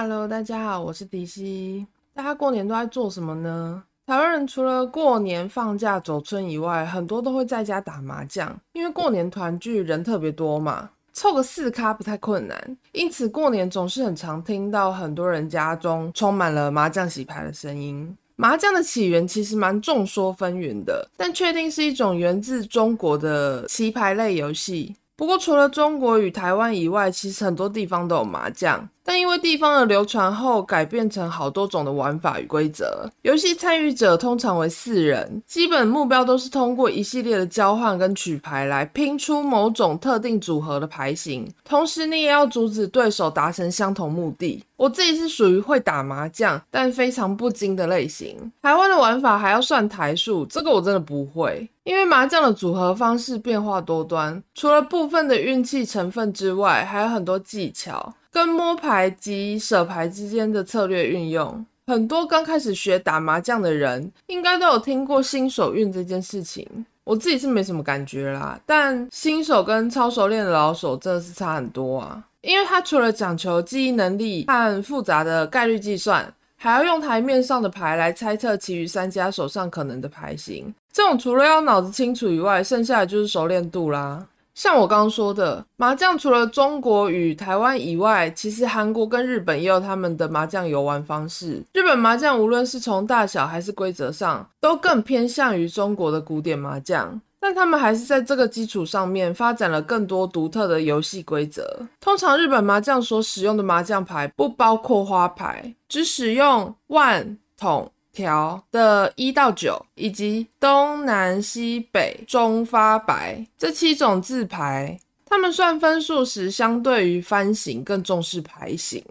Hello，大家好，我是迪西。大家过年都在做什么呢？台湾人除了过年放假走村以外，很多都会在家打麻将，因为过年团聚人特别多嘛，凑个四咖不太困难。因此过年总是很常听到很多人家中充满了麻将洗牌的声音。麻将的起源其实蛮众说纷纭的，但确定是一种源自中国的棋牌类游戏。不过，除了中国与台湾以外，其实很多地方都有麻将。但因为地方的流传后，改变成好多种的玩法与规则。游戏参与者通常为四人，基本目标都是通过一系列的交换跟取牌来拼出某种特定组合的牌型。同时，你也要阻止对手达成相同目的。我自己是属于会打麻将，但非常不精的类型。台湾的玩法还要算台数，这个我真的不会。因为麻将的组合方式变化多端，除了部分的运气成分之外，还有很多技巧跟摸牌及舍牌之间的策略运用。很多刚开始学打麻将的人，应该都有听过新手运这件事情。我自己是没什么感觉啦，但新手跟超熟练的老手真的是差很多啊。因为它除了讲求记忆能力和复杂的概率计算。还要用台面上的牌来猜测其余三家手上可能的牌型，这种除了要脑子清楚以外，剩下的就是熟练度啦。像我刚刚说的，麻将除了中国与台湾以外，其实韩国跟日本也有他们的麻将游玩方式。日本麻将无论是从大小还是规则上，都更偏向于中国的古典麻将。但他们还是在这个基础上面发展了更多独特的游戏规则。通常日本麻将所使用的麻将牌不包括花牌，只使用万、筒、条的一到九，以及东南西北中发白这七种字牌。他们算分数时，相对于番型更重视牌型。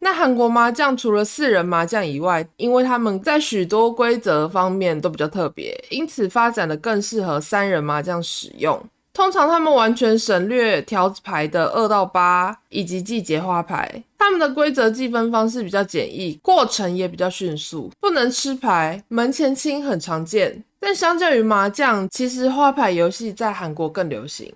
那韩国麻将除了四人麻将以外，因为他们在许多规则方面都比较特别，因此发展的更适合三人麻将使用。通常他们完全省略条子牌的二到八以及季节花牌，他们的规则计分方式比较简易，过程也比较迅速。不能吃牌，门前清很常见，但相较于麻将，其实花牌游戏在韩国更流行。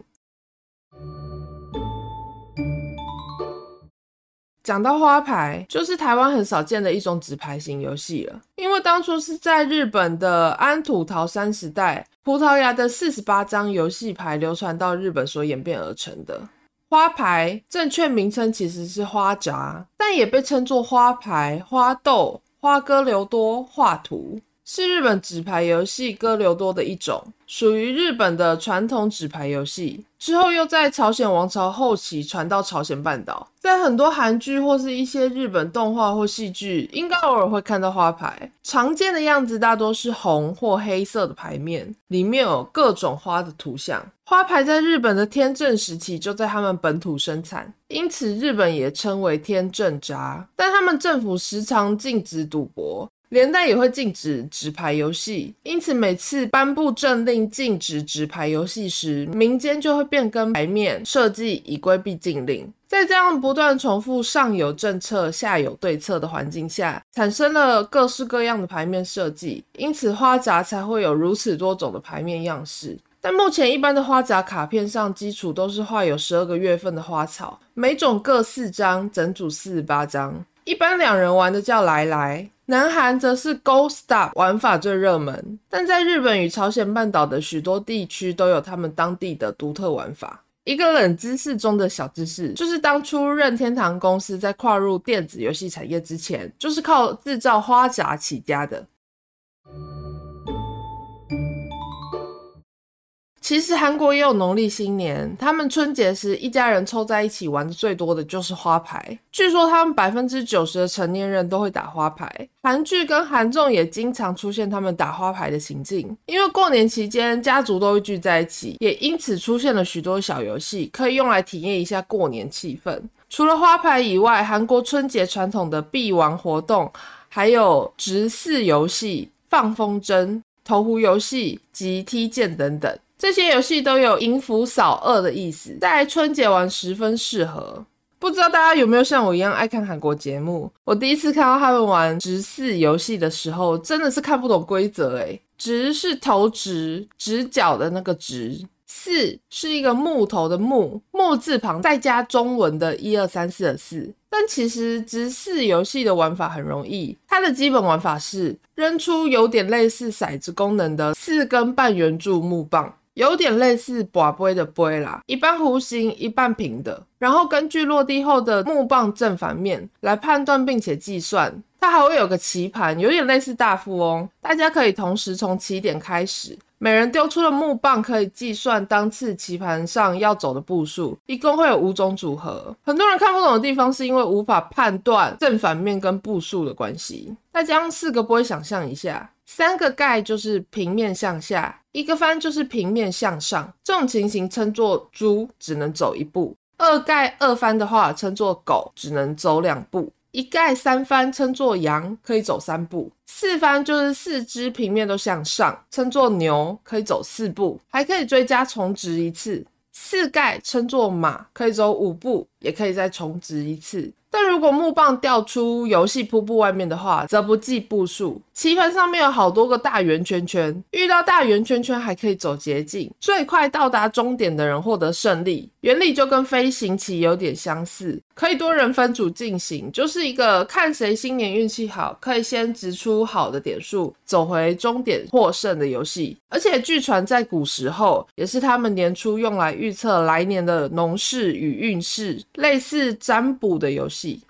讲到花牌，就是台湾很少见的一种纸牌型游戏了。因为当初是在日本的安土桃山时代，葡萄牙的四十八张游戏牌流传到日本所演变而成的。花牌正确名称其实是花札，但也被称作花牌、花豆、花哥留多、画图。是日本纸牌游戏歌留多的一种，属于日本的传统纸牌游戏。之后又在朝鲜王朝后期传到朝鲜半岛，在很多韩剧或是一些日本动画或戏剧，应该偶尔会看到花牌。常见的样子大多是红或黑色的牌面，里面有各种花的图像。花牌在日本的天正时期就在他们本土生产，因此日本也称为天正札。但他们政府时常禁止赌博。连带也会禁止纸牌游戏，因此每次颁布政令禁止纸牌游戏时，民间就会变更牌面设计以规避禁令。在这样不断重复上有政策下有对策的环境下，产生了各式各样的牌面设计，因此花札才会有如此多种的牌面样式。但目前一般的花札卡片上，基础都是画有十二个月份的花草，每种各四张，整组四十八张。一般两人玩的叫来来。南韩则是 Go Stop 玩法最热门，但在日本与朝鲜半岛的许多地区都有他们当地的独特玩法。一个冷知识中的小知识，就是当初任天堂公司在跨入电子游戏产业之前，就是靠制造花甲起家的。其实韩国也有农历新年，他们春节时一家人凑在一起玩的最多的就是花牌。据说他们百分之九十的成年人都会打花牌。韩剧跟韩综也经常出现他们打花牌的情境。因为过年期间家族都会聚在一起，也因此出现了许多小游戏，可以用来体验一下过年气氛。除了花牌以外，韩国春节传统的必玩活动，还有掷骰游戏、放风筝、投壶游戏及踢毽等等。这些游戏都有迎福扫厄的意思，在春节玩十分适合。不知道大家有没有像我一样爱看韩国节目？我第一次看到他们玩直四游戏的时候，真的是看不懂规则诶。直是投直、直角的那个直，四是一个木头的木，木字旁再加中文的一二三四的四。但其实直四游戏的玩法很容易，它的基本玩法是扔出有点类似骰子功能的四根半圆柱木棒。有点类似拔杯的杯啦，一半弧形，一半平的。然后根据落地后的木棒正反面来判断并且计算。它还会有个棋盘，有点类似大富翁。大家可以同时从起点开始，每人丢出的木棒可以计算当次棋盘上要走的步数，一共会有五种组合。很多人看不懂的地方是因为无法判断正反面跟步数的关系。大家用四个波想象一下。三个盖就是平面向下，一个翻就是平面向上。这种情形称作猪，只能走一步；二盖二翻的话，称作狗，只能走两步；一盖三翻称作羊，可以走三步；四翻就是四只平面都向上，称作牛，可以走四步，还可以追加重植一次；四盖称作马，可以走五步，也可以再重植一次。但如果木棒掉出游戏瀑布外面的话，则不计步数。棋盘上面有好多个大圆圈圈，遇到大圆圈圈还可以走捷径，最快到达终点的人获得胜利。原理就跟飞行棋有点相似，可以多人分组进行，就是一个看谁新年运气好，可以先掷出好的点数，走回终点获胜的游戏。而且据传在古时候，也是他们年初用来预测来年的农事与运势，类似占卜的游戏。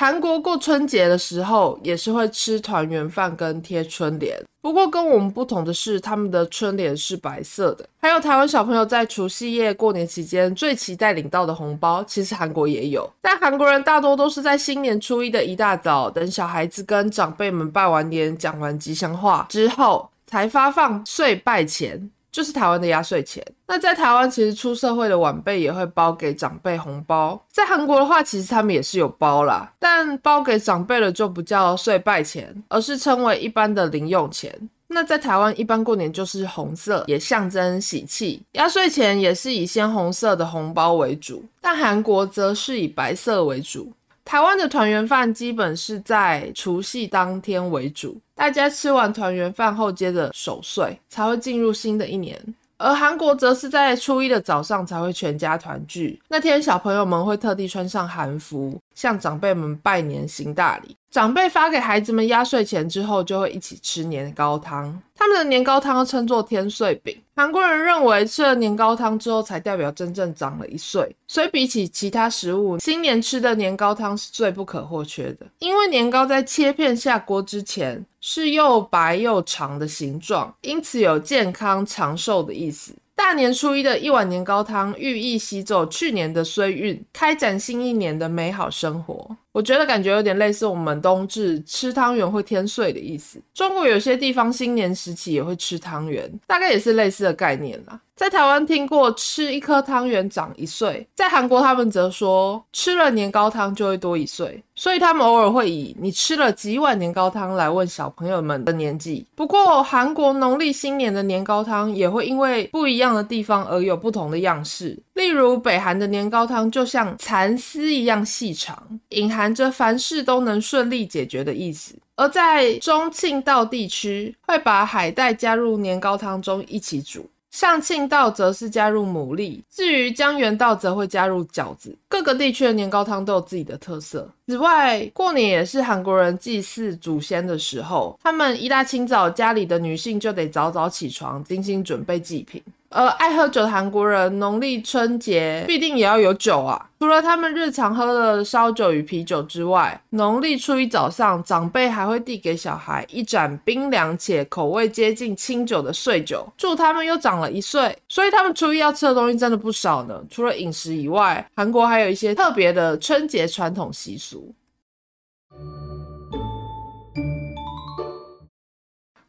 韩国过春节的时候也是会吃团圆饭跟贴春联，不过跟我们不同的是，他们的春联是白色的。还有台湾小朋友在除夕夜过年期间最期待领到的红包，其实韩国也有，但韩国人大多都是在新年初一的一大早，等小孩子跟长辈们拜完年、讲完吉祥话之后，才发放岁拜钱。就是台湾的压岁钱。那在台湾，其实出社会的晚辈也会包给长辈红包。在韩国的话，其实他们也是有包啦，但包给长辈的就不叫岁拜钱，而是称为一般的零用钱。那在台湾，一般过年就是红色，也象征喜气。压岁钱也是以鲜红色的红包为主，但韩国则是以白色为主。台湾的团圆饭基本是在除夕当天为主，大家吃完团圆饭后接着守岁，才会进入新的一年。而韩国则是在初一的早上才会全家团聚，那天小朋友们会特地穿上韩服，向长辈们拜年行大礼。长辈发给孩子们压岁钱之后，就会一起吃年糕汤。他们的年糕汤称作天岁饼。韩国人认为吃了年糕汤之后，才代表真正长了一岁。所以比起其他食物，新年吃的年糕汤是最不可或缺的。因为年糕在切片下锅之前是又白又长的形状，因此有健康长寿的意思。大年初一的一碗年糕汤，寓意吸走去年的衰运，开展新一年的美好生活。我觉得感觉有点类似我们冬至吃汤圆会添岁的意思。中国有些地方新年时期也会吃汤圆，大概也是类似的概念啦。在台湾听过吃一颗汤圆长一岁，在韩国他们则说吃了年糕汤就会多一岁，所以他们偶尔会以你吃了几碗年糕汤来问小朋友们的年纪。不过韩国农历新年的年糕汤也会因为不一样的地方而有不同的样式，例如北韩的年糕汤就像蚕丝一样细长，隐含着凡事都能顺利解决的意思；而在中庆道地区会把海带加入年糕汤中一起煮。上庆道则是加入牡蛎，至于江原道则会加入饺子。各个地区的年糕汤都有自己的特色。此外，过年也是韩国人祭祀祖先的时候，他们一大清早，家里的女性就得早早起床，精心准备祭品。而爱喝酒的韩国人，农历春节必定也要有酒啊！除了他们日常喝的烧酒与啤酒之外，农历初一早上，长辈还会递给小孩一盏冰凉且口味接近清酒的岁酒，祝他们又长了一岁。所以他们初一要吃的东西真的不少呢。除了饮食以外，韩国还有一些特别的春节传统习俗。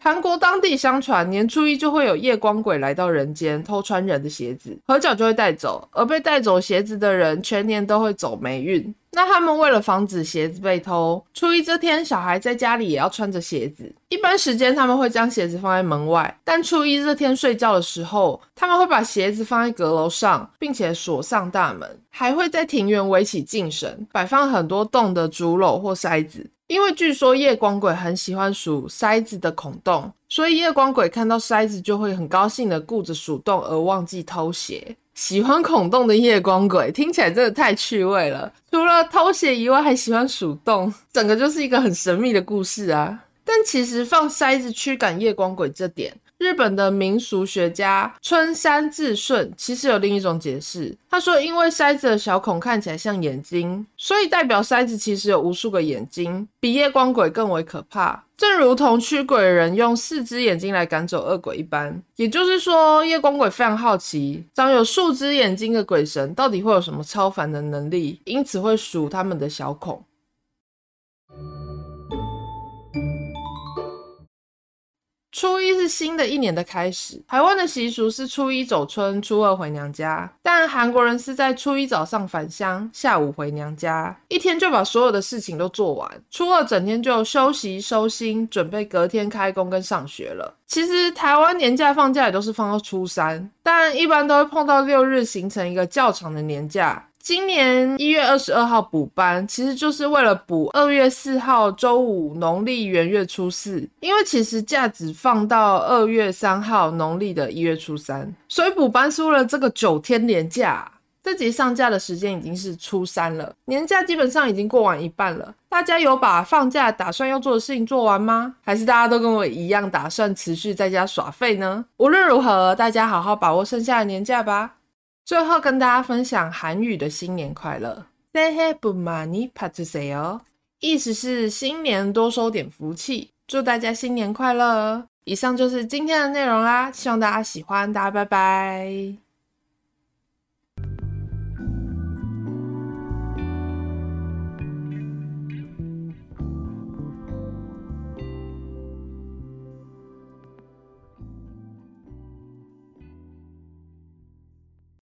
韩国当地相传，年初一就会有夜光鬼来到人间，偷穿人的鞋子，合脚就会带走，而被带走鞋子的人全年都会走霉运。那他们为了防止鞋子被偷，初一这天小孩在家里也要穿着鞋子。一般时间他们会将鞋子放在门外，但初一这天睡觉的时候，他们会把鞋子放在阁楼上，并且锁上大门，还会在庭园围起净神，摆放很多洞的竹篓或筛子。因为据说夜光鬼很喜欢数筛子的孔洞，所以夜光鬼看到筛子就会很高兴的顾着数洞而忘记偷鞋。喜欢孔洞的夜光鬼，听起来真的太趣味了。除了偷鞋以外，还喜欢鼠洞，整个就是一个很神秘的故事啊。但其实放筛子驱赶夜光鬼这点，日本的民俗学家春山智顺其实有另一种解释。他说，因为筛子的小孔看起来像眼睛，所以代表筛子其实有无数个眼睛，比夜光鬼更为可怕。正如同驱鬼人用四只眼睛来赶走恶鬼一般。也就是说，夜光鬼非常好奇，长有数只眼睛的鬼神到底会有什么超凡的能力，因此会数他们的小孔。初一是新的一年的开始。台湾的习俗是初一走春，初二回娘家，但韩国人是在初一早上返乡，下午回娘家，一天就把所有的事情都做完。初二整天就休息收心，准备隔天开工跟上学了。其实台湾年假放假也都是放到初三，但一般都会碰到六日，形成一个较长的年假。今年一月二十二号补班，其实就是为了补二月四号周五农历元月初四，因为其实假只放到二月三号农历的一月初三，所以补班是为了这个九天连假。这集上架的时间已经是初三了，年假基本上已经过完一半了。大家有把放假打算要做的事情做完吗？还是大家都跟我一样打算持续在家耍废呢？无论如何，大家好好把握剩下的年假吧。最后跟大家分享韩语的新年快乐，Sehe b u m a n i p a s e o 意思是新年多收点福气，祝大家新年快乐。以上就是今天的内容啦，希望大家喜欢，大家拜拜。